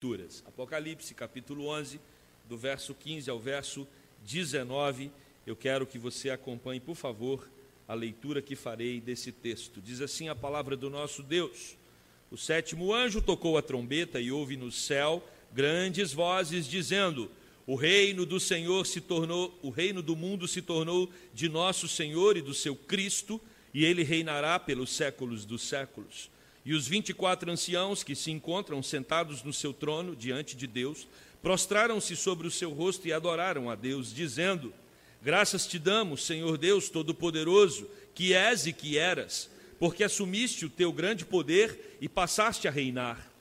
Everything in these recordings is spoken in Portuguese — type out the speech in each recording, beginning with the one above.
Escrituras. Apocalipse, capítulo 11, do verso 15 ao verso 19. Eu quero que você acompanhe, por favor, a leitura que farei desse texto. Diz assim a palavra do nosso Deus: O sétimo anjo tocou a trombeta e houve no céu grandes vozes dizendo: O reino do Senhor se tornou, o reino do mundo se tornou de nosso Senhor e do seu Cristo, e ele reinará pelos séculos dos séculos. E os vinte e quatro anciãos que se encontram sentados no seu trono diante de Deus, prostraram-se sobre o seu rosto e adoraram a Deus, dizendo: Graças te damos, Senhor Deus Todo-Poderoso, que és e que eras, porque assumiste o teu grande poder e passaste a reinar.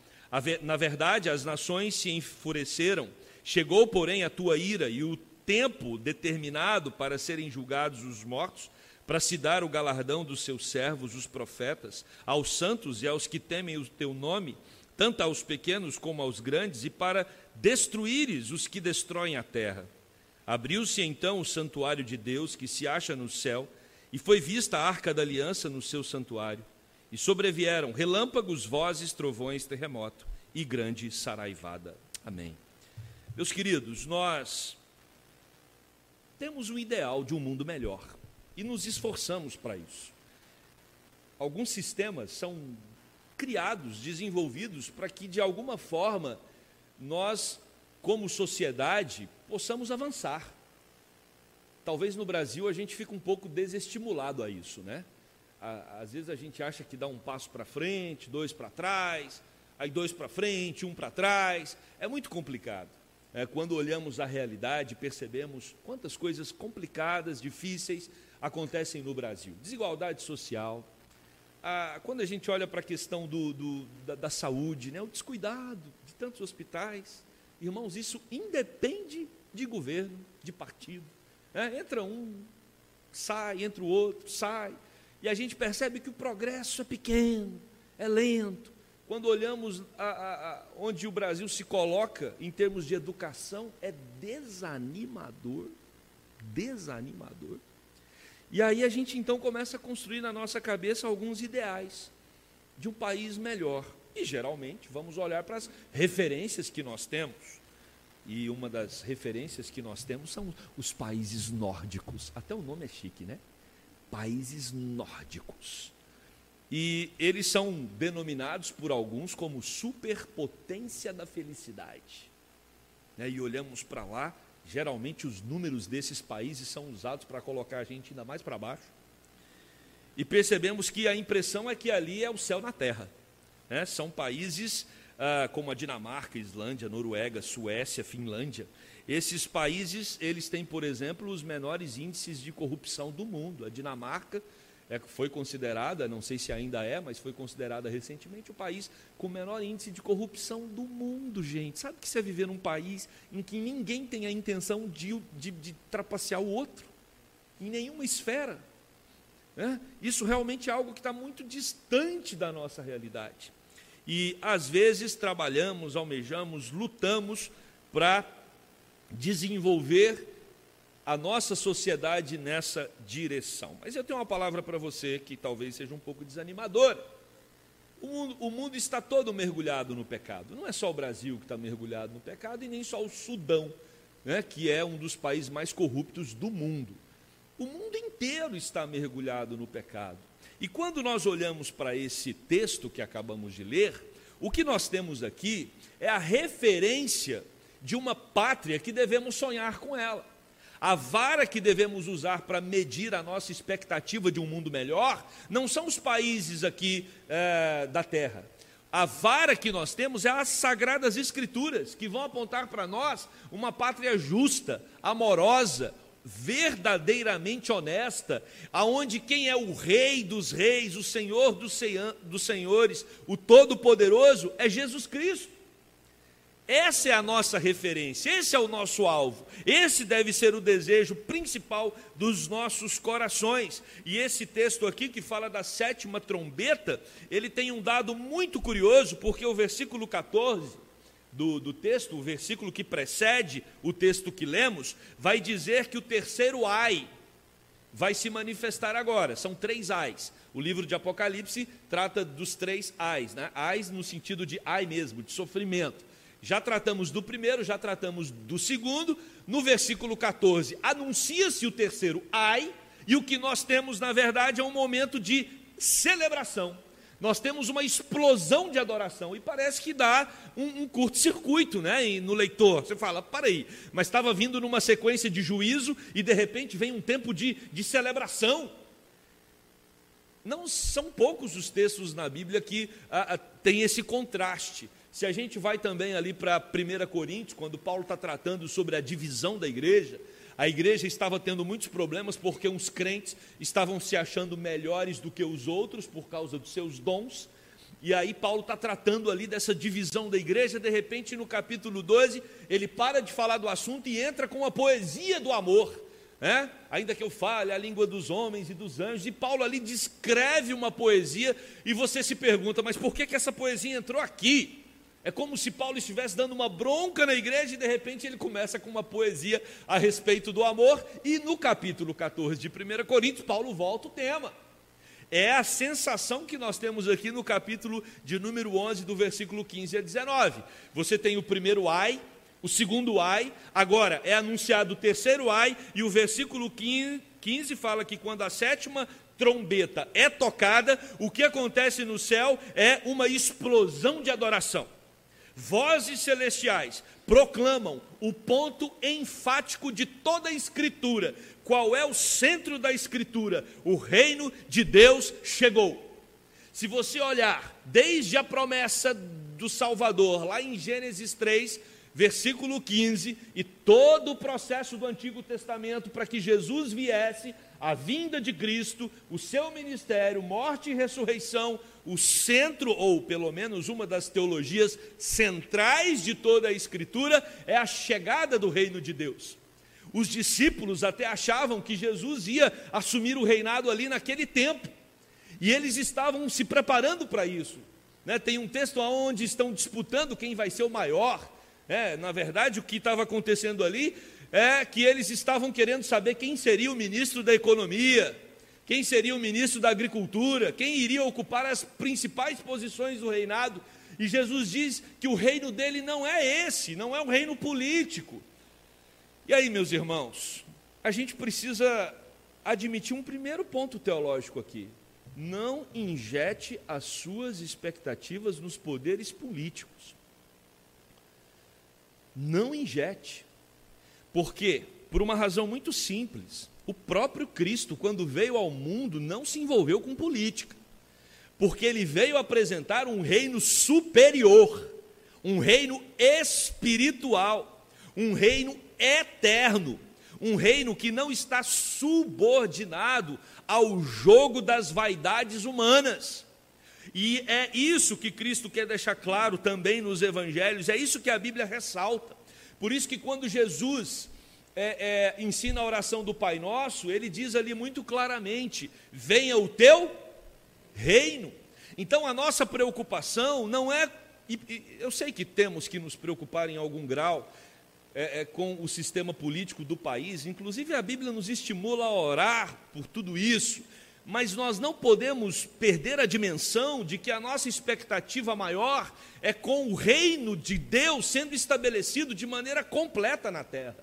Na verdade, as nações se enfureceram, chegou, porém, a tua ira e o tempo determinado para serem julgados os mortos para se dar o galardão dos seus servos, os profetas, aos santos e aos que temem o teu nome, tanto aos pequenos como aos grandes, e para destruíres os que destroem a terra. Abriu-se então o santuário de Deus, que se acha no céu, e foi vista a arca da aliança no seu santuário. E sobrevieram relâmpagos, vozes, trovões, terremoto e grande saraivada. Amém. Meus queridos, nós temos um ideal de um mundo melhor e nos esforçamos para isso. Alguns sistemas são criados, desenvolvidos para que de alguma forma nós, como sociedade, possamos avançar. Talvez no Brasil a gente fique um pouco desestimulado a isso, né? Às vezes a gente acha que dá um passo para frente, dois para trás, aí dois para frente, um para trás. É muito complicado. É, quando olhamos a realidade, percebemos quantas coisas complicadas, difíceis acontecem no Brasil. Desigualdade social. Ah, quando a gente olha para a questão do, do, da, da, saúde, né, o descuidado de tantos hospitais, irmãos, isso independe de governo, de partido. Né? Entra um, sai, entra o outro, sai. E a gente percebe que o progresso é pequeno, é lento. Quando olhamos a, a, a, onde o Brasil se coloca em termos de educação, é desanimador. Desanimador. E aí a gente então começa a construir na nossa cabeça alguns ideais de um país melhor. E geralmente vamos olhar para as referências que nós temos. E uma das referências que nós temos são os países nórdicos. Até o nome é chique, né? Países nórdicos. E eles são denominados por alguns como superpotência da felicidade. Né? E olhamos para lá Geralmente os números desses países são usados para colocar a gente ainda mais para baixo. E percebemos que a impressão é que ali é o céu na terra. Né? São países ah, como a Dinamarca, Islândia, Noruega, Suécia, Finlândia. Esses países, eles têm, por exemplo, os menores índices de corrupção do mundo. A Dinamarca é, foi considerada, não sei se ainda é, mas foi considerada recentemente o país com o menor índice de corrupção do mundo, gente. Sabe que você é viver num país em que ninguém tem a intenção de, de, de trapacear o outro, em nenhuma esfera. Né? Isso realmente é algo que está muito distante da nossa realidade. E às vezes trabalhamos, almejamos, lutamos para desenvolver a nossa sociedade nessa direção. Mas eu tenho uma palavra para você que talvez seja um pouco desanimadora. O mundo, o mundo, está todo mergulhado no pecado. Não é só o Brasil que está mergulhado no pecado e nem só o Sudão, né, que é um dos países mais corruptos do mundo. O mundo inteiro está mergulhado no pecado. E quando nós olhamos para esse texto que acabamos de ler, o que nós temos aqui é a referência de uma pátria que devemos sonhar com ela. A vara que devemos usar para medir a nossa expectativa de um mundo melhor não são os países aqui é, da terra. A vara que nós temos é as sagradas escrituras, que vão apontar para nós uma pátria justa, amorosa, verdadeiramente honesta, aonde quem é o rei dos reis, o senhor dos senhores, o todo-poderoso é Jesus Cristo. Essa é a nossa referência, esse é o nosso alvo, esse deve ser o desejo principal dos nossos corações. E esse texto aqui, que fala da sétima trombeta, ele tem um dado muito curioso, porque o versículo 14 do, do texto, o versículo que precede o texto que lemos, vai dizer que o terceiro ai vai se manifestar agora. São três ais. O livro de Apocalipse trata dos três ais, né? ais no sentido de ai mesmo, de sofrimento. Já tratamos do primeiro, já tratamos do segundo. No versículo 14, anuncia-se o terceiro ai, e o que nós temos, na verdade, é um momento de celebração. Nós temos uma explosão de adoração e parece que dá um, um curto-circuito né, no leitor. Você fala, para aí, mas estava vindo numa sequência de juízo e de repente vem um tempo de, de celebração. Não são poucos os textos na Bíblia que ah, ah, têm esse contraste. Se a gente vai também ali para 1 Coríntios, quando Paulo está tratando sobre a divisão da igreja, a igreja estava tendo muitos problemas porque uns crentes estavam se achando melhores do que os outros por causa dos seus dons. E aí Paulo está tratando ali dessa divisão da igreja, de repente no capítulo 12, ele para de falar do assunto e entra com a poesia do amor. né? ainda que eu fale a língua dos homens e dos anjos, e Paulo ali descreve uma poesia, e você se pergunta, mas por que, que essa poesia entrou aqui? É como se Paulo estivesse dando uma bronca na igreja e de repente ele começa com uma poesia a respeito do amor, e no capítulo 14 de 1 Coríntios, Paulo volta o tema. É a sensação que nós temos aqui no capítulo de número 11, do versículo 15 a 19. Você tem o primeiro ai, o segundo ai, agora é anunciado o terceiro ai, e o versículo 15 fala que quando a sétima trombeta é tocada, o que acontece no céu é uma explosão de adoração vozes celestiais proclamam o ponto enfático de toda a Escritura. Qual é o centro da Escritura? O reino de Deus chegou. Se você olhar desde a promessa do Salvador, lá em Gênesis 3, versículo 15, e todo o processo do Antigo Testamento para que Jesus viesse, a vinda de Cristo, o seu ministério, morte e ressurreição, o centro, ou pelo menos uma das teologias centrais de toda a Escritura, é a chegada do reino de Deus. Os discípulos até achavam que Jesus ia assumir o reinado ali naquele tempo, e eles estavam se preparando para isso. Né? Tem um texto onde estão disputando quem vai ser o maior. É, na verdade, o que estava acontecendo ali é que eles estavam querendo saber quem seria o ministro da Economia, quem seria o ministro da Agricultura, quem iria ocupar as principais posições do reinado. E Jesus diz que o reino dele não é esse, não é um reino político. E aí, meus irmãos, a gente precisa admitir um primeiro ponto teológico aqui. Não injete as suas expectativas nos poderes políticos. Não injete. Por quê? Por uma razão muito simples. O próprio Cristo, quando veio ao mundo, não se envolveu com política, porque ele veio apresentar um reino superior, um reino espiritual, um reino eterno, um reino que não está subordinado ao jogo das vaidades humanas. E é isso que Cristo quer deixar claro também nos evangelhos, é isso que a Bíblia ressalta. Por isso que quando Jesus é, é, ensina a oração do Pai Nosso, ele diz ali muito claramente: venha o teu reino. Então a nossa preocupação não é. Eu sei que temos que nos preocupar em algum grau é, é, com o sistema político do país, inclusive a Bíblia nos estimula a orar por tudo isso, mas nós não podemos perder a dimensão de que a nossa expectativa maior é com o reino de Deus sendo estabelecido de maneira completa na terra.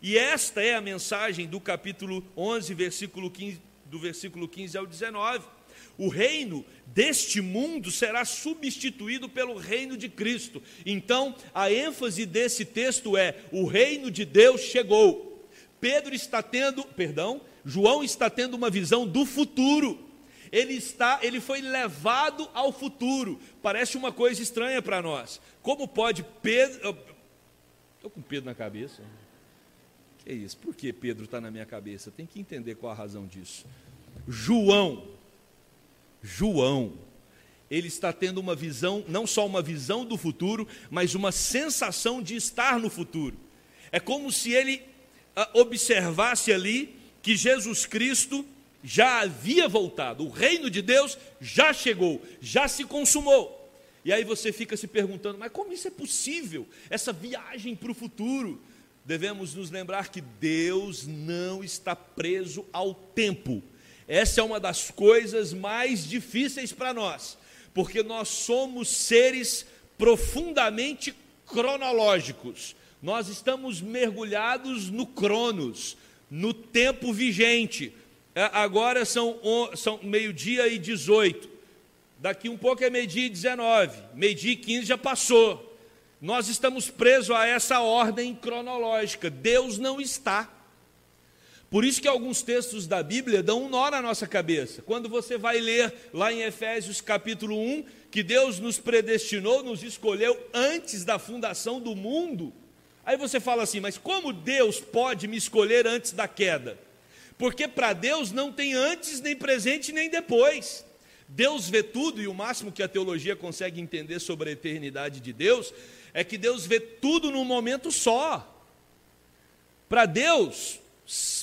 E esta é a mensagem do capítulo 11, versículo 15, do versículo 15 ao 19. O reino deste mundo será substituído pelo reino de Cristo. Então, a ênfase desse texto é: o reino de Deus chegou. Pedro está tendo, perdão, João está tendo uma visão do futuro. Ele está, ele foi levado ao futuro. Parece uma coisa estranha para nós. Como pode Pedro? Estou com Pedro na cabeça. Que é isso? Por que Pedro está na minha cabeça? Tem que entender qual a razão disso. João, João, ele está tendo uma visão, não só uma visão do futuro, mas uma sensação de estar no futuro. É como se ele ah, observasse ali que Jesus Cristo já havia voltado, o reino de Deus já chegou, já se consumou. E aí você fica se perguntando, mas como isso é possível? Essa viagem para o futuro. Devemos nos lembrar que Deus não está preso ao tempo. Essa é uma das coisas mais difíceis para nós, porque nós somos seres profundamente cronológicos. Nós estamos mergulhados no Cronos, no tempo vigente. É, agora são, são meio-dia e 18. Daqui um pouco é meio-dia e 19. Meio-dia e 15 já passou. Nós estamos presos a essa ordem cronológica. Deus não está. Por isso que alguns textos da Bíblia dão um nó na nossa cabeça. Quando você vai ler lá em Efésios capítulo 1, que Deus nos predestinou, nos escolheu antes da fundação do mundo. Aí você fala assim, mas como Deus pode me escolher antes da queda? Porque para Deus não tem antes, nem presente, nem depois. Deus vê tudo, e o máximo que a teologia consegue entender sobre a eternidade de Deus é que Deus vê tudo num momento só. Para Deus,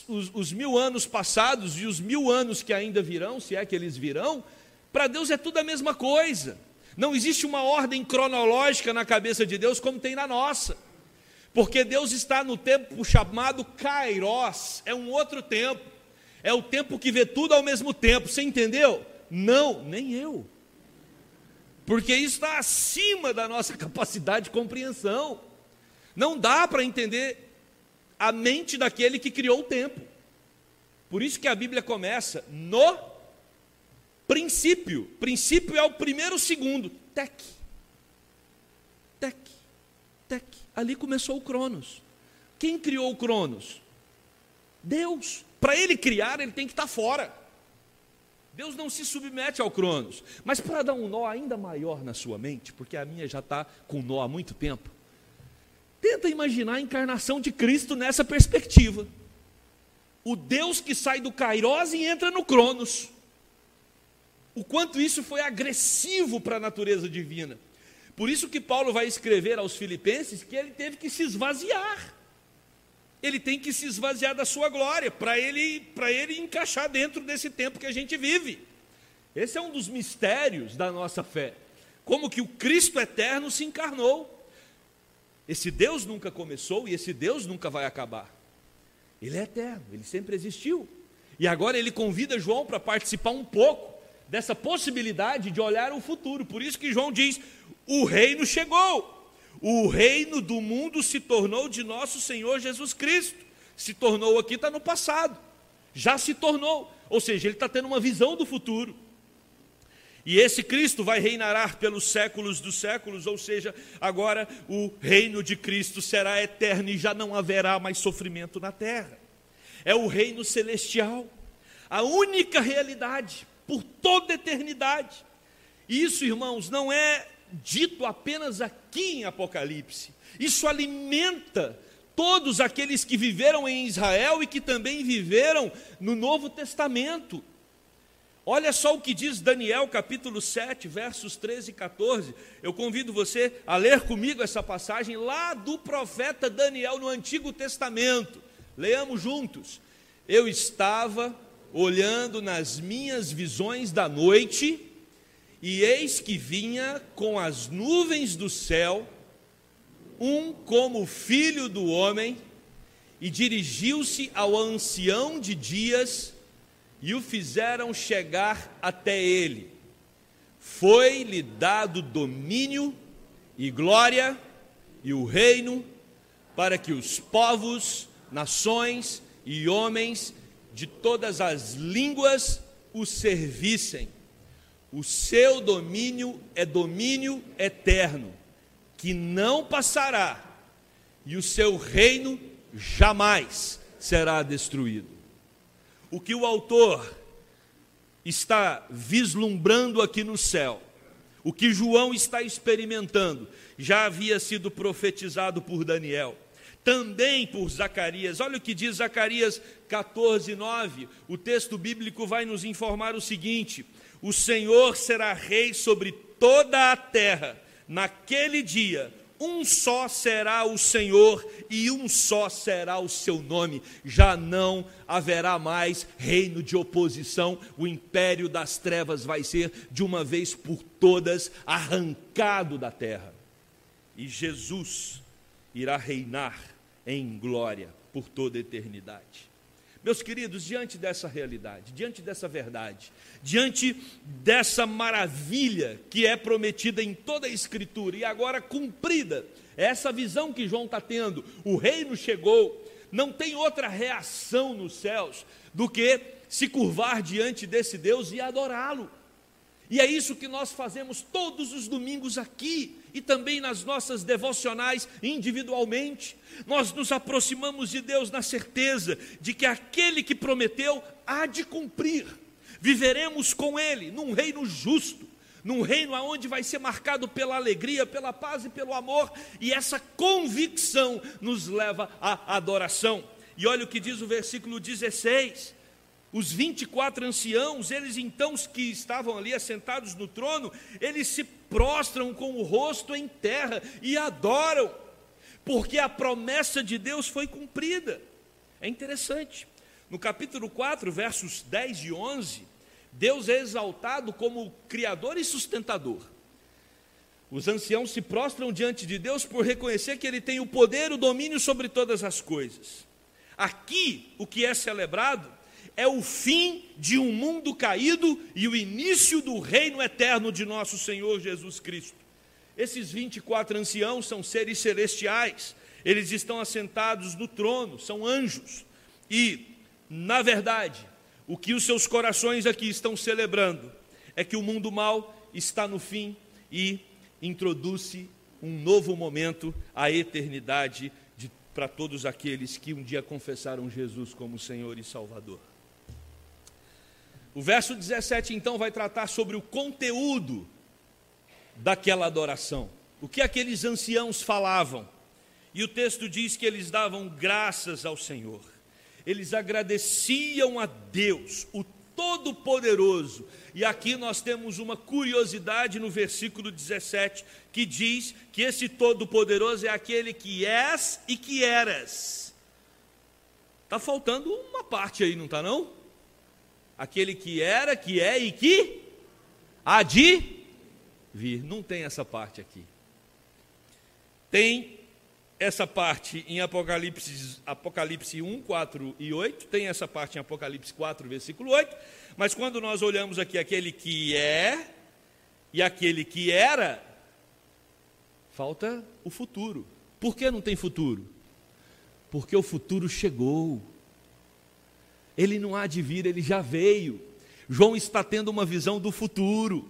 os, os, mil anos passados e os mil anos que ainda virão, se é que eles virão, para Deus é tudo a mesma coisa. Não existe uma ordem cronológica na cabeça de Deus como tem na nossa. Porque Deus está no tempo chamado Kairos, é um outro tempo. É o tempo que vê tudo ao mesmo tempo. Você entendeu? Não, nem eu porque isso está acima da nossa capacidade de compreensão. Não dá para entender a mente daquele que criou o tempo. Por isso que a Bíblia começa no princípio. Princípio é o primeiro segundo. Tec. Tec. Tec. Ali começou o Cronos. Quem criou o Cronos? Deus. Para ele criar, ele tem que estar fora. Deus não se submete ao Cronos. Mas para dar um nó ainda maior na sua mente, porque a minha já está com nó há muito tempo, tenta imaginar a encarnação de Cristo nessa perspectiva. O Deus que sai do Kairos e entra no Cronos. O quanto isso foi agressivo para a natureza divina. Por isso que Paulo vai escrever aos Filipenses que ele teve que se esvaziar ele tem que se esvaziar da sua glória, para ele, ele encaixar dentro desse tempo que a gente vive. Esse é um dos mistérios da nossa fé. Como que o Cristo eterno se encarnou. Esse Deus nunca começou e esse Deus nunca vai acabar. Ele é eterno, ele sempre existiu. E agora ele convida João para participar um pouco dessa possibilidade de olhar o futuro. Por isso que João diz: o reino chegou. O reino do mundo se tornou de nosso Senhor Jesus Cristo. Se tornou aqui, está no passado. Já se tornou. Ou seja, ele está tendo uma visão do futuro. E esse Cristo vai reinar pelos séculos dos séculos, ou seja, agora o reino de Cristo será eterno e já não haverá mais sofrimento na terra. É o reino celestial, a única realidade por toda a eternidade. Isso, irmãos, não é dito apenas aqui em Apocalipse. Isso alimenta todos aqueles que viveram em Israel e que também viveram no Novo Testamento. Olha só o que diz Daniel capítulo 7, versos 13 e 14. Eu convido você a ler comigo essa passagem lá do profeta Daniel no Antigo Testamento. Leamos juntos. Eu estava olhando nas minhas visões da noite e eis que vinha com as nuvens do céu, um como filho do homem, e dirigiu-se ao ancião de dias, e o fizeram chegar até ele. Foi-lhe dado domínio e glória e o reino, para que os povos, nações e homens de todas as línguas o servissem o seu domínio é domínio eterno, que não passará, e o seu reino jamais será destruído. O que o autor está vislumbrando aqui no céu, o que João está experimentando, já havia sido profetizado por Daniel, também por Zacarias. Olha o que diz Zacarias 14, 9. O texto bíblico vai nos informar o seguinte: o Senhor será rei sobre toda a terra. Naquele dia, um só será o Senhor e um só será o seu nome. Já não haverá mais reino de oposição. O império das trevas vai ser de uma vez por todas arrancado da terra. E Jesus irá reinar em glória por toda a eternidade. Meus queridos, diante dessa realidade, diante dessa verdade, diante dessa maravilha que é prometida em toda a Escritura e agora cumprida essa visão que João está tendo. O reino chegou. Não tem outra reação nos céus do que se curvar diante desse Deus e adorá-lo. E é isso que nós fazemos todos os domingos aqui e também nas nossas devocionais individualmente. Nós nos aproximamos de Deus na certeza de que aquele que prometeu há de cumprir. Viveremos com Ele num reino justo, num reino onde vai ser marcado pela alegria, pela paz e pelo amor, e essa convicção nos leva à adoração. E olha o que diz o versículo 16: os 24 anciãos, eles então que estavam ali assentados no trono, eles se prostram com o rosto em terra e adoram, porque a promessa de Deus foi cumprida. É interessante. No capítulo 4, versos 10 e 11, Deus é exaltado como criador e sustentador. Os anciãos se prostram diante de Deus por reconhecer que Ele tem o poder o domínio sobre todas as coisas. Aqui, o que é celebrado é o fim de um mundo caído e o início do reino eterno de nosso Senhor Jesus Cristo. Esses 24 anciãos são seres celestiais, eles estão assentados no trono, são anjos. E, na verdade, o que os seus corações aqui estão celebrando é que o mundo mal está no fim e introduz-se um novo momento, a eternidade para todos aqueles que um dia confessaram Jesus como Senhor e Salvador. O verso 17 então vai tratar sobre o conteúdo daquela adoração. O que aqueles anciãos falavam? E o texto diz que eles davam graças ao Senhor. Eles agradeciam a Deus, o Todo-Poderoso. E aqui nós temos uma curiosidade no versículo 17, que diz que esse Todo-Poderoso é aquele que és e que eras. Está faltando uma parte aí, não está não? Aquele que era, que é e que há de vir. Não tem essa parte aqui. Tem essa parte em Apocalipse, Apocalipse 1, 4 e 8, tem essa parte em Apocalipse 4, versículo 8, mas quando nós olhamos aqui aquele que é e aquele que era, falta o futuro. Por que não tem futuro? Porque o futuro chegou ele não há de vir, ele já veio. João está tendo uma visão do futuro.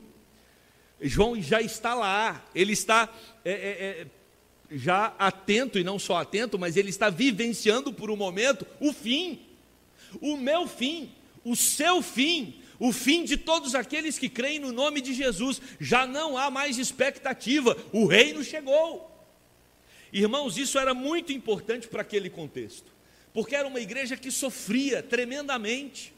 João já está lá, ele está é, é, é, já atento, e não só atento, mas ele está vivenciando por um momento o fim, o meu fim, o seu fim, o fim de todos aqueles que creem no nome de Jesus. Já não há mais expectativa, o reino chegou. Irmãos, isso era muito importante para aquele contexto porque era uma igreja que sofria tremendamente.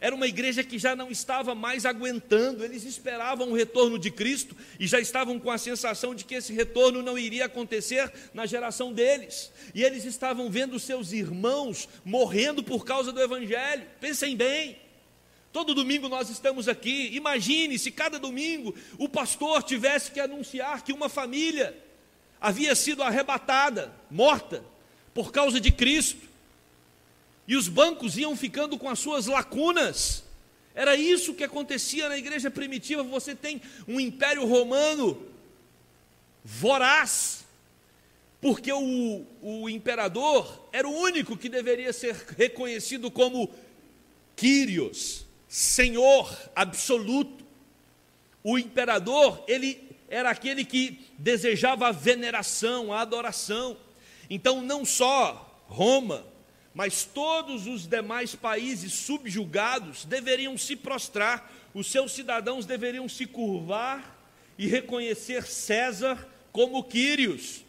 Era uma igreja que já não estava mais aguentando, eles esperavam o retorno de Cristo e já estavam com a sensação de que esse retorno não iria acontecer na geração deles. E eles estavam vendo seus irmãos morrendo por causa do Evangelho. Pensem bem. Todo domingo nós estamos aqui. Imagine se cada domingo o pastor tivesse que anunciar que uma família havia sido arrebatada, morta, por causa de Cristo e os bancos iam ficando com as suas lacunas. Era isso que acontecia na igreja primitiva. Você tem um império romano voraz, porque o, o imperador era o único que deveria ser reconhecido como Quírios, Senhor absoluto. O imperador, ele era aquele que desejava a veneração, a adoração. Então, não só Roma, mas todos os demais países subjugados deveriam se prostrar, os seus cidadãos deveriam se curvar e reconhecer César como Quírios.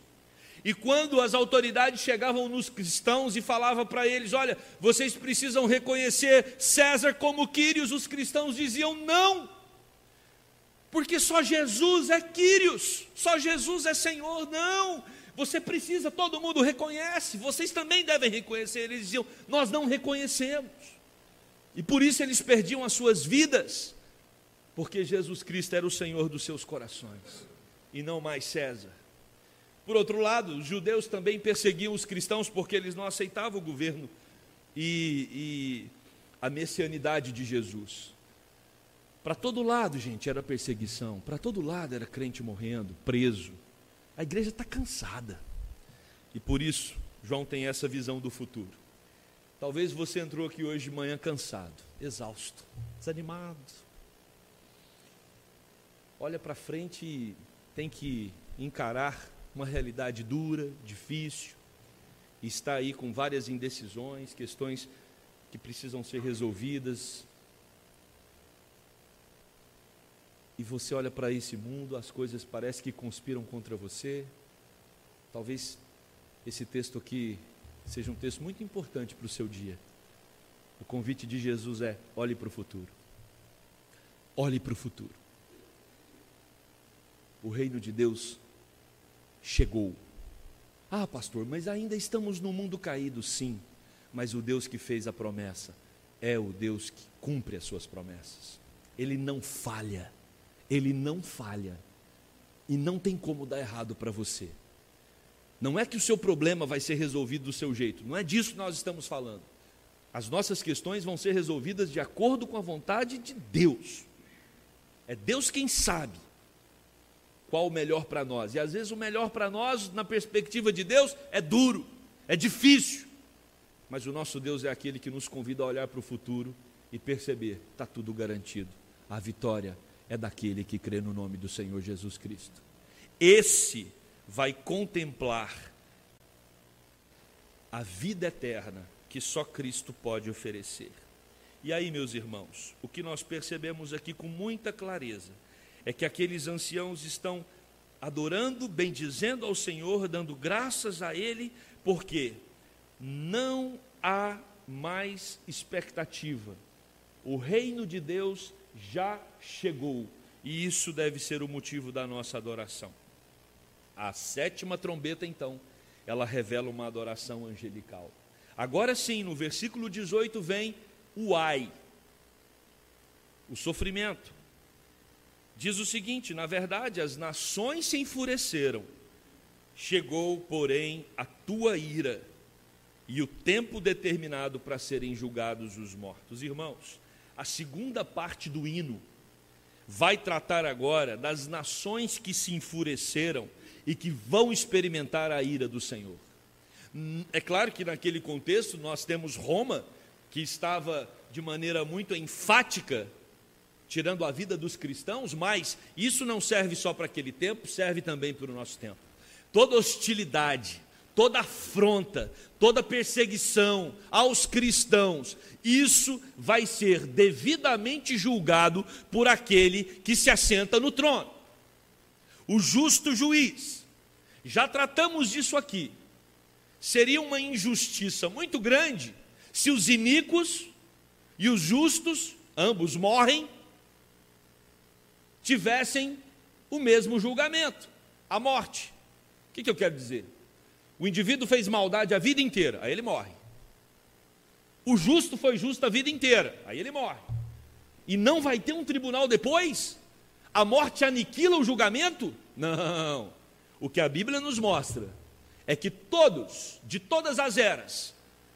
E quando as autoridades chegavam nos cristãos e falavam para eles: Olha, vocês precisam reconhecer César como Quírios, os cristãos diziam: Não, porque só Jesus é Quírios, só Jesus é Senhor. Não, você precisa, todo mundo reconhece, vocês também devem reconhecer. Eles diziam: Nós não reconhecemos. E por isso eles perdiam as suas vidas, porque Jesus Cristo era o Senhor dos seus corações, e não mais César. Por outro lado, os judeus também perseguiam os cristãos porque eles não aceitavam o governo e, e a messianidade de Jesus. Para todo lado, gente, era perseguição, para todo lado era crente morrendo, preso. A igreja está cansada. E por isso, João tem essa visão do futuro. Talvez você entrou aqui hoje de manhã cansado, exausto, desanimado. Olha para frente e tem que encarar uma realidade dura, difícil, está aí com várias indecisões, questões que precisam ser resolvidas. E você olha para esse mundo, as coisas parecem que conspiram contra você. Talvez esse texto aqui seja um texto muito importante para o seu dia. O convite de Jesus é: olhe para o futuro. Olhe para o futuro. O reino de Deus chegou. Ah, pastor, mas ainda estamos no mundo caído, sim. Mas o Deus que fez a promessa é o Deus que cumpre as suas promessas. Ele não falha. Ele não falha. E não tem como dar errado para você. Não é que o seu problema vai ser resolvido do seu jeito, não é disso que nós estamos falando. As nossas questões vão ser resolvidas de acordo com a vontade de Deus. É Deus quem sabe qual o melhor para nós. E às vezes o melhor para nós, na perspectiva de Deus, é duro, é difícil. Mas o nosso Deus é aquele que nos convida a olhar para o futuro e perceber: está tudo garantido. A vitória é daquele que crê no nome do Senhor Jesus Cristo. Esse vai contemplar a vida eterna que só Cristo pode oferecer. E aí, meus irmãos, o que nós percebemos aqui com muita clareza é que aqueles anciãos estão adorando, bendizendo ao Senhor, dando graças a Ele, porque não há mais expectativa. O reino de Deus já chegou, e isso deve ser o motivo da nossa adoração. A sétima trombeta, então, ela revela uma adoração angelical. Agora sim, no versículo 18 vem o ai, o sofrimento. Diz o seguinte: na verdade, as nações se enfureceram, chegou, porém, a tua ira e o tempo determinado para serem julgados os mortos. Irmãos, a segunda parte do hino vai tratar agora das nações que se enfureceram e que vão experimentar a ira do Senhor. Hum, é claro que naquele contexto nós temos Roma, que estava de maneira muito enfática tirando a vida dos cristãos, mas isso não serve só para aquele tempo, serve também para o nosso tempo. Toda hostilidade, toda afronta, toda perseguição aos cristãos, isso vai ser devidamente julgado por aquele que se assenta no trono, o justo juiz. Já tratamos disso aqui. Seria uma injustiça muito grande se os iníquos e os justos, ambos morrem, tivessem o mesmo julgamento, a morte. O que, que eu quero dizer? O indivíduo fez maldade a vida inteira, aí ele morre. O justo foi justo a vida inteira, aí ele morre. E não vai ter um tribunal depois? A morte aniquila o julgamento? Não. O que a Bíblia nos mostra é que todos, de todas as eras,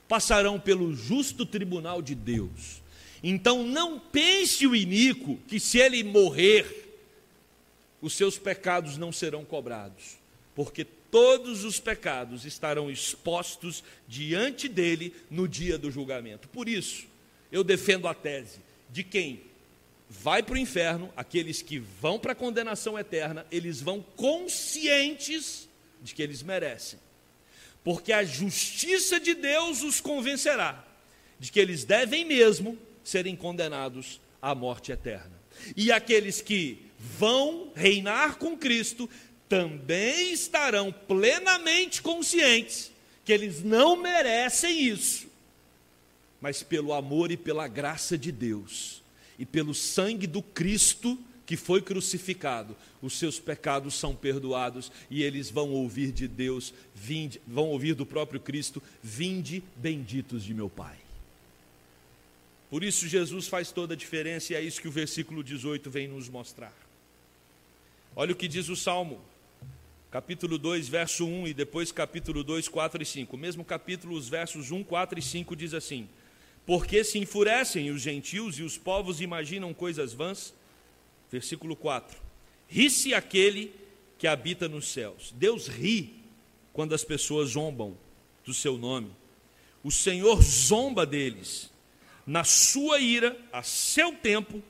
passarão pelo justo tribunal de Deus. Então não pense o iníquo que se ele morrer, os seus pecados não serão cobrados, porque todos os pecados estarão expostos diante dele no dia do julgamento. Por isso, eu defendo a tese de quem vai para o inferno, aqueles que vão para a condenação eterna, eles vão conscientes de que eles merecem. Porque a justiça de Deus os convencerá de que eles devem mesmo serem condenados à morte eterna. E aqueles que vão reinar com Cristo também estarão plenamente conscientes que eles não merecem isso, mas pelo amor e pela graça de Deus e pelo sangue do Cristo que foi crucificado, os seus pecados são perdoados e eles vão ouvir de Deus, vinde, vão ouvir do próprio Cristo, vinde benditos de meu Pai. Por isso Jesus faz toda a diferença e é isso que o versículo 18 vem nos mostrar. Olha o que diz o Salmo, capítulo 2, verso 1 e depois capítulo 2, 4 e 5. O mesmo capítulo, os versos 1, 4 e 5 diz assim: porque se enfurecem os gentios e os povos imaginam coisas vãs. Versículo 4: Ri-se aquele que habita nos céus. Deus ri quando as pessoas zombam do seu nome. O Senhor zomba deles. Na sua ira, a seu tempo,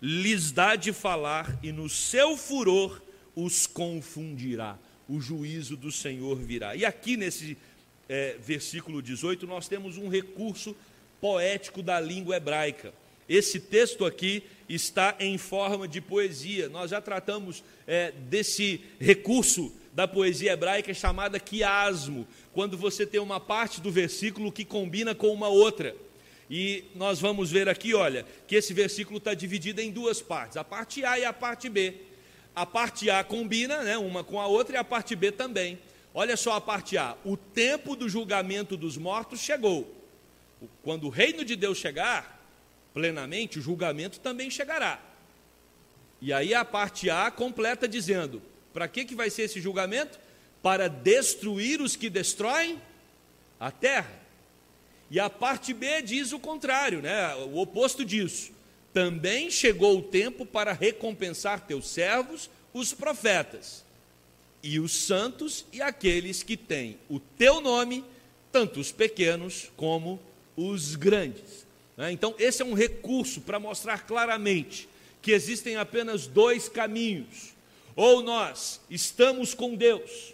lhes dá de falar, e no seu furor os confundirá. O juízo do Senhor virá. E aqui nesse é, versículo 18, nós temos um recurso poético da língua hebraica. Esse texto aqui está em forma de poesia. Nós já tratamos é, desse recurso da poesia hebraica chamada quiasmo, quando você tem uma parte do versículo que combina com uma outra. E nós vamos ver aqui, olha, que esse versículo está dividido em duas partes, a parte A e a parte B. A parte A combina, né, uma com a outra, e a parte B também. Olha só a parte A: o tempo do julgamento dos mortos chegou. Quando o reino de Deus chegar, plenamente, o julgamento também chegará. E aí a parte A completa dizendo: para que, que vai ser esse julgamento? Para destruir os que destroem a terra. E a parte B diz o contrário, né? o oposto disso. Também chegou o tempo para recompensar teus servos, os profetas, e os santos e aqueles que têm o teu nome, tanto os pequenos como os grandes. Né? Então, esse é um recurso para mostrar claramente que existem apenas dois caminhos. Ou nós estamos com Deus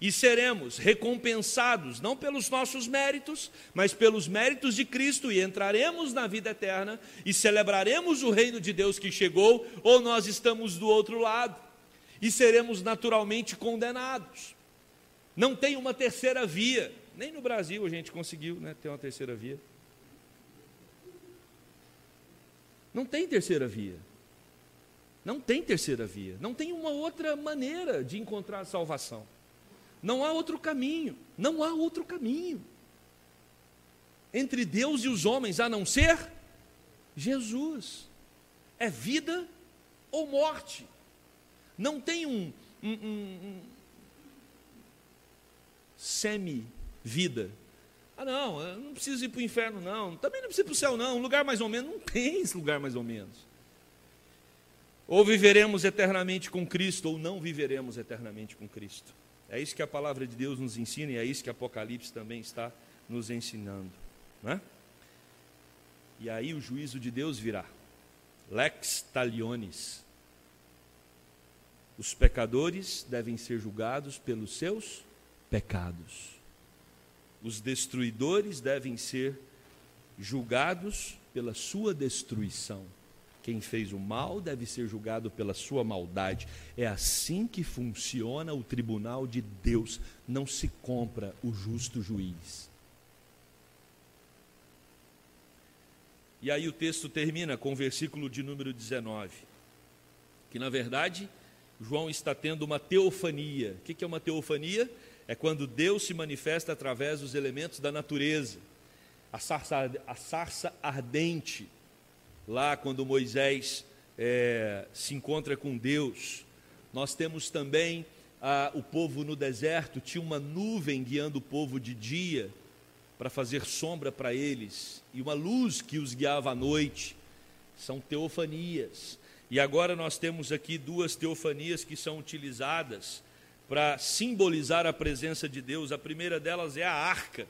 e seremos recompensados não pelos nossos méritos, mas pelos méritos de Cristo e entraremos na vida eterna e celebraremos o reino de Deus que chegou, ou nós estamos do outro lado e seremos naturalmente condenados. Não tem uma terceira via, nem no Brasil a gente conseguiu né, ter uma terceira via. Não tem terceira via. Não tem terceira via. Não tem uma outra maneira de encontrar salvação. Não há outro caminho, não há outro caminho entre Deus e os homens a não ser Jesus. É vida ou morte. Não tem um, um, um, um semi-vida. Ah, não, eu não preciso ir para o inferno, não. Também não preciso ir para o céu, não. Um lugar mais ou menos. Não tem esse lugar mais ou menos. Ou viveremos eternamente com Cristo, ou não viveremos eternamente com Cristo. É isso que a palavra de Deus nos ensina e é isso que Apocalipse também está nos ensinando. Né? E aí o juízo de Deus virá. Lex talionis. Os pecadores devem ser julgados pelos seus pecados. Os destruidores devem ser julgados pela sua destruição. Quem fez o mal deve ser julgado pela sua maldade. É assim que funciona o tribunal de Deus. Não se compra o justo juiz. E aí o texto termina com o versículo de número 19, que na verdade João está tendo uma teofania. O que é uma teofania? É quando Deus se manifesta através dos elementos da natureza. A sarça, a sarça ardente, lá quando Moisés é, se encontra com Deus. Nós temos também o povo no deserto, tinha uma nuvem guiando o povo de dia para fazer sombra para eles, e uma luz que os guiava à noite. São teofanias. E agora nós temos aqui duas teofanias que são utilizadas para simbolizar a presença de Deus. A primeira delas é a arca.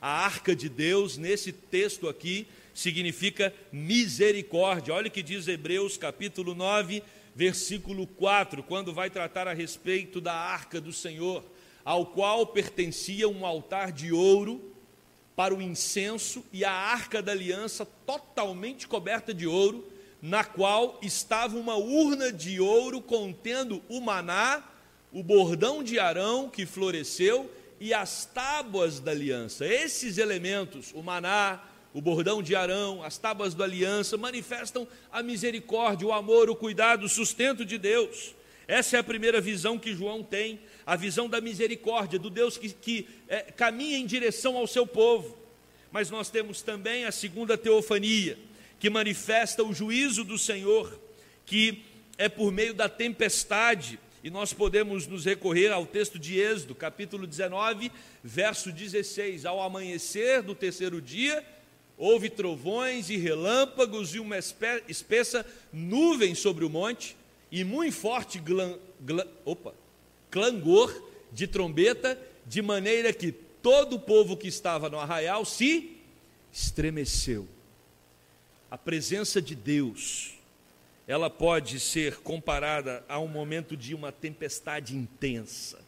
A arca de Deus, nesse texto aqui, significa misericórdia. Olha o que diz Hebreus capítulo 9, versículo 4, quando vai tratar a respeito da arca do Senhor, ao qual pertencia um altar de ouro para o incenso e a arca da aliança totalmente coberta de ouro, na qual estava uma urna de ouro contendo o maná, o bordão de Arão que floresceu e as tábuas da aliança. Esses elementos, o maná, o bordão de Arão, as tábuas da aliança, manifestam a misericórdia, o amor, o cuidado, o sustento de Deus. Essa é a primeira visão que João tem, a visão da misericórdia, do Deus que, que é, caminha em direção ao seu povo. Mas nós temos também a segunda teofania, que manifesta o juízo do Senhor, que é por meio da tempestade, e nós podemos nos recorrer ao texto de Êxodo, capítulo 19, verso 16: Ao amanhecer do terceiro dia, Houve trovões e relâmpagos e uma espessa nuvem sobre o monte, e muito forte glan, glan, opa, clangor de trombeta de maneira que todo o povo que estava no arraial se estremeceu. A presença de Deus, ela pode ser comparada a um momento de uma tempestade intensa,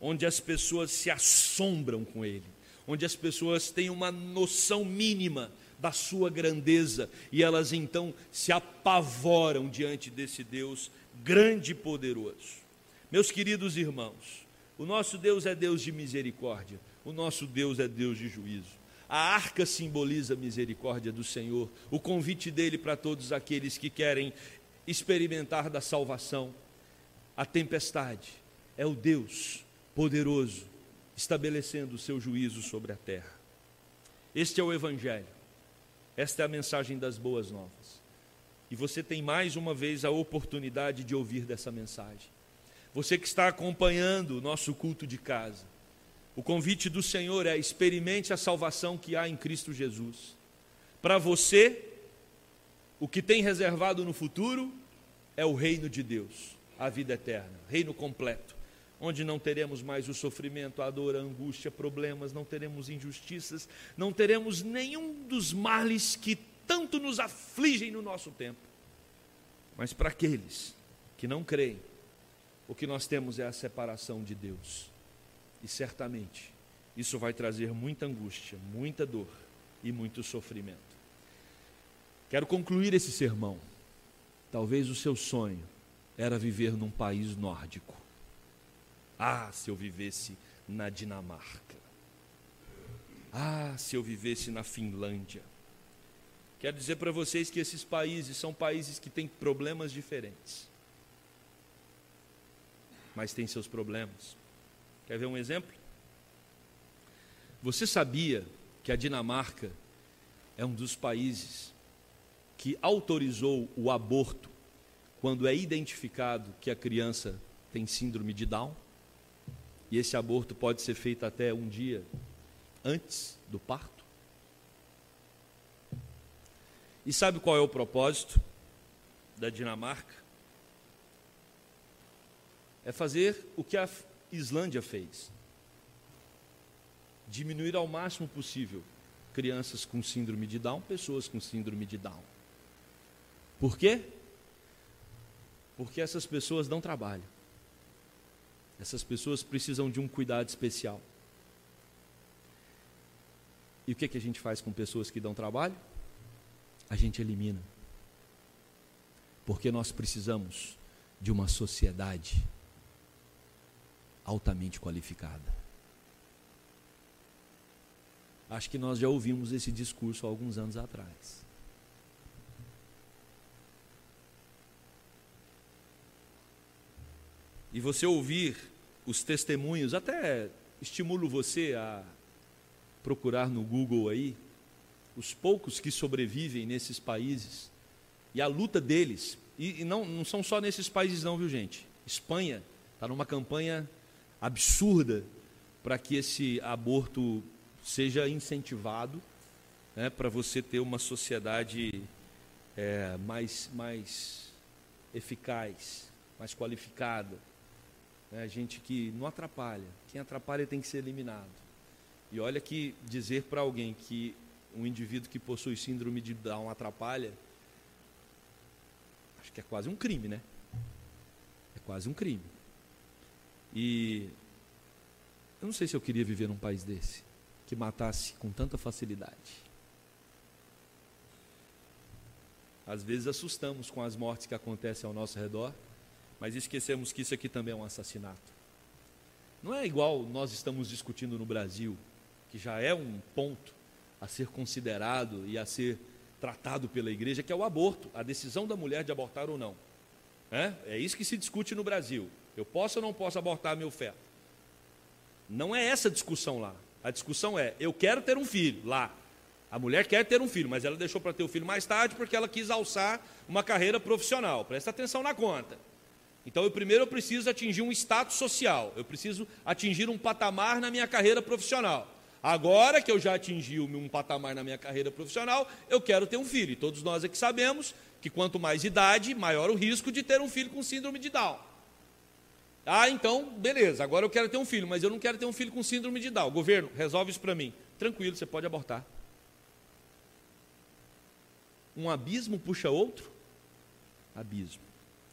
onde as pessoas se assombram com ele, onde as pessoas têm uma noção mínima da sua grandeza e elas então se apavoram diante desse Deus grande e poderoso. Meus queridos irmãos, o nosso Deus é Deus de misericórdia, o nosso Deus é Deus de juízo. A arca simboliza a misericórdia do Senhor, o convite dele para todos aqueles que querem experimentar da salvação. A tempestade é o Deus poderoso estabelecendo o seu juízo sobre a terra. Este é o Evangelho, esta é a mensagem das boas novas. E você tem mais uma vez a oportunidade de ouvir dessa mensagem. Você que está acompanhando o nosso culto de casa, o convite do Senhor é: experimente a salvação que há em Cristo Jesus. Para você, o que tem reservado no futuro é o reino de Deus, a vida eterna, reino completo, onde não teremos mais o sofrimento, a dor, a angústia, problemas, não teremos injustiças, não teremos nenhum dos males que tanto nos afligem no nosso tempo. Mas para aqueles que não creem, o que nós temos é a separação de Deus. E certamente isso vai trazer muita angústia, muita dor e muito sofrimento. Quero concluir esse sermão. Talvez o seu sonho era viver num país nórdico. Ah, se eu vivesse na Dinamarca. Ah, se eu vivesse na Finlândia. Quero dizer para vocês que esses países são países que têm problemas diferentes. Mas têm seus problemas. Quer ver um exemplo? Você sabia que a Dinamarca é um dos países que autorizou o aborto quando é identificado que a criança tem síndrome de Down? E esse aborto pode ser feito até um dia antes do parto? E sabe qual é o propósito da Dinamarca? É fazer o que a Islândia fez. Diminuir ao máximo possível crianças com síndrome de Down, pessoas com síndrome de Down. Por quê? Porque essas pessoas dão trabalho. Essas pessoas precisam de um cuidado especial. E o que, que a gente faz com pessoas que dão trabalho? A gente elimina. Porque nós precisamos de uma sociedade altamente qualificada. Acho que nós já ouvimos esse discurso há alguns anos atrás. E você ouvir os testemunhos, até estimulo você a procurar no Google aí os poucos que sobrevivem nesses países e a luta deles. E, e não, não são só nesses países, não, viu gente? Espanha está numa campanha absurda para que esse aborto seja incentivado, né, para você ter uma sociedade é, mais, mais eficaz, mais qualificada. Né, gente que não atrapalha. Quem atrapalha tem que ser eliminado. E olha que dizer para alguém que um indivíduo que possui síndrome de Down atrapalha, acho que é quase um crime, né? É quase um crime. E eu não sei se eu queria viver num país desse, que matasse com tanta facilidade. Às vezes assustamos com as mortes que acontecem ao nosso redor, mas esquecemos que isso aqui também é um assassinato. Não é igual nós estamos discutindo no Brasil, que já é um ponto a ser considerado e a ser tratado pela igreja, que é o aborto, a decisão da mulher de abortar ou não. É, é isso que se discute no Brasil. Eu posso ou não posso abortar meu feto? Não é essa discussão lá. A discussão é: eu quero ter um filho lá. A mulher quer ter um filho, mas ela deixou para ter o filho mais tarde porque ela quis alçar uma carreira profissional. Presta atenção na conta. Então, eu primeiro eu preciso atingir um status social, eu preciso atingir um patamar na minha carreira profissional. Agora que eu já atingi um patamar na minha carreira profissional, eu quero ter um filho. E todos nós aqui sabemos que quanto mais idade, maior o risco de ter um filho com síndrome de Down. Ah, então, beleza, agora eu quero ter um filho, mas eu não quero ter um filho com síndrome de Down. Governo, resolve isso para mim. Tranquilo, você pode abortar. Um abismo puxa outro abismo.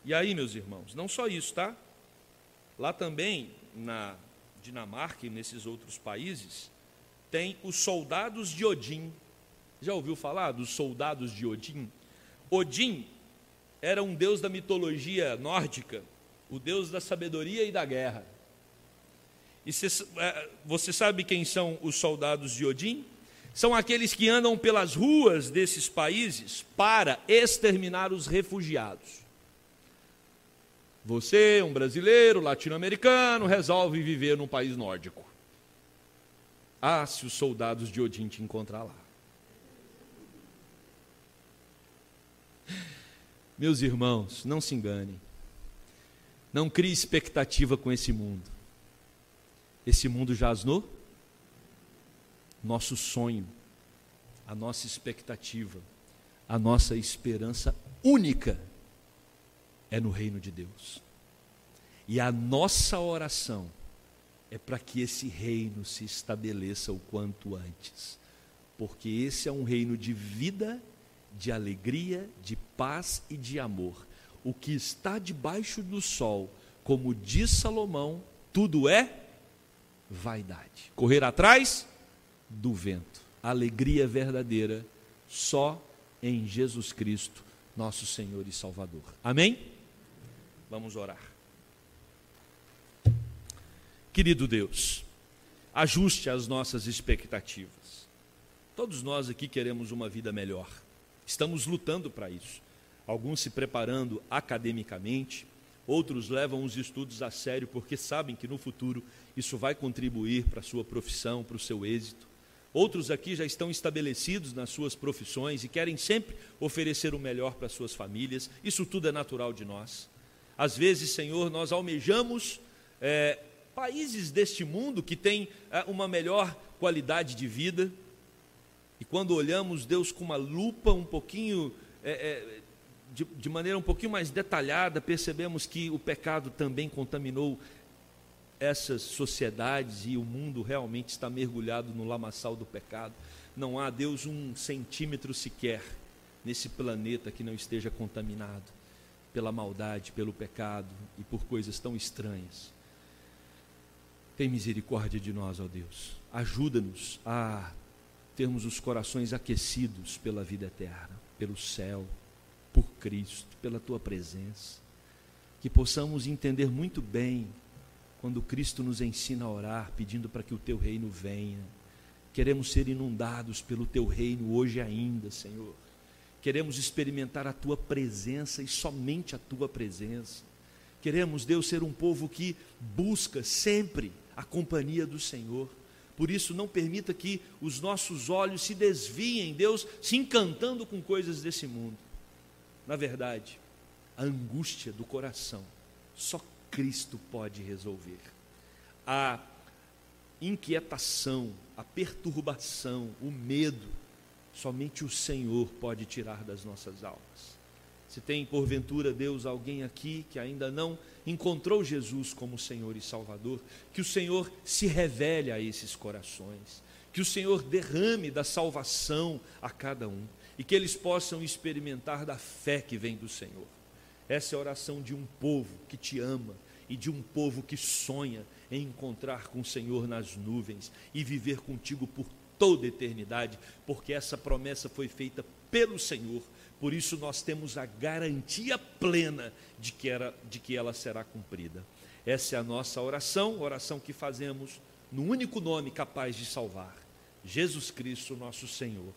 E aí, meus irmãos, não só isso, tá? Lá também, na Dinamarca e nesses outros países, tem os soldados de Odin. Já ouviu falar dos soldados de Odin? Odin era um deus da mitologia nórdica, o deus da sabedoria e da guerra. E é, você sabe quem são os soldados de Odin? São aqueles que andam pelas ruas desses países para exterminar os refugiados. Você, um brasileiro, latino-americano, resolve viver num país nórdico. Ah, se os soldados de Odin te encontrar lá. Meus irmãos, não se enganem. Não crie expectativa com esse mundo. Esse mundo jaz no nosso sonho, a nossa expectativa, a nossa esperança única é no reino de Deus. E a nossa oração é para que esse reino se estabeleça o quanto antes, porque esse é um reino de vida, de alegria, de paz e de amor. O que está debaixo do sol, como diz Salomão, tudo é vaidade. Correr atrás do vento. Alegria verdadeira só em Jesus Cristo, nosso Senhor e Salvador. Amém? Vamos orar. Querido Deus, ajuste as nossas expectativas. Todos nós aqui queremos uma vida melhor. Estamos lutando para isso. Alguns se preparando academicamente, outros levam os estudos a sério porque sabem que no futuro isso vai contribuir para a sua profissão, para o seu êxito. Outros aqui já estão estabelecidos nas suas profissões e querem sempre oferecer o melhor para suas famílias. Isso tudo é natural de nós. Às vezes, Senhor, nós almejamos é, países deste mundo que têm é, uma melhor qualidade de vida. E quando olhamos Deus com uma lupa um pouquinho, é, é de, de maneira um pouquinho mais detalhada, percebemos que o pecado também contaminou essas sociedades e o mundo realmente está mergulhado no lamaçal do pecado. Não há, Deus, um centímetro sequer nesse planeta que não esteja contaminado pela maldade, pelo pecado e por coisas tão estranhas. Tem misericórdia de nós, ó Deus. Ajuda-nos a termos os corações aquecidos pela vida eterna, pelo céu, por Cristo, pela tua presença. Que possamos entender muito bem quando Cristo nos ensina a orar, pedindo para que o teu reino venha. Queremos ser inundados pelo teu reino hoje ainda, Senhor. Queremos experimentar a tua presença e somente a tua presença. Queremos, Deus, ser um povo que busca sempre a companhia do Senhor. Por isso, não permita que os nossos olhos se desviem, Deus, se encantando com coisas desse mundo. Na verdade, a angústia do coração só Cristo pode resolver. A inquietação, a perturbação, o medo, somente o Senhor pode tirar das nossas almas. Se tem porventura, Deus, alguém aqui que ainda não encontrou Jesus como Senhor e Salvador, que o Senhor se revele a esses corações, que o Senhor derrame da salvação a cada um e que eles possam experimentar da fé que vem do Senhor. Essa é a oração de um povo que te ama e de um povo que sonha em encontrar com o Senhor nas nuvens e viver contigo por toda eternidade, porque essa promessa foi feita pelo Senhor. Por isso nós temos a garantia plena de que, era, de que ela será cumprida. Essa é a nossa oração, oração que fazemos no único nome capaz de salvar: Jesus Cristo, nosso Senhor.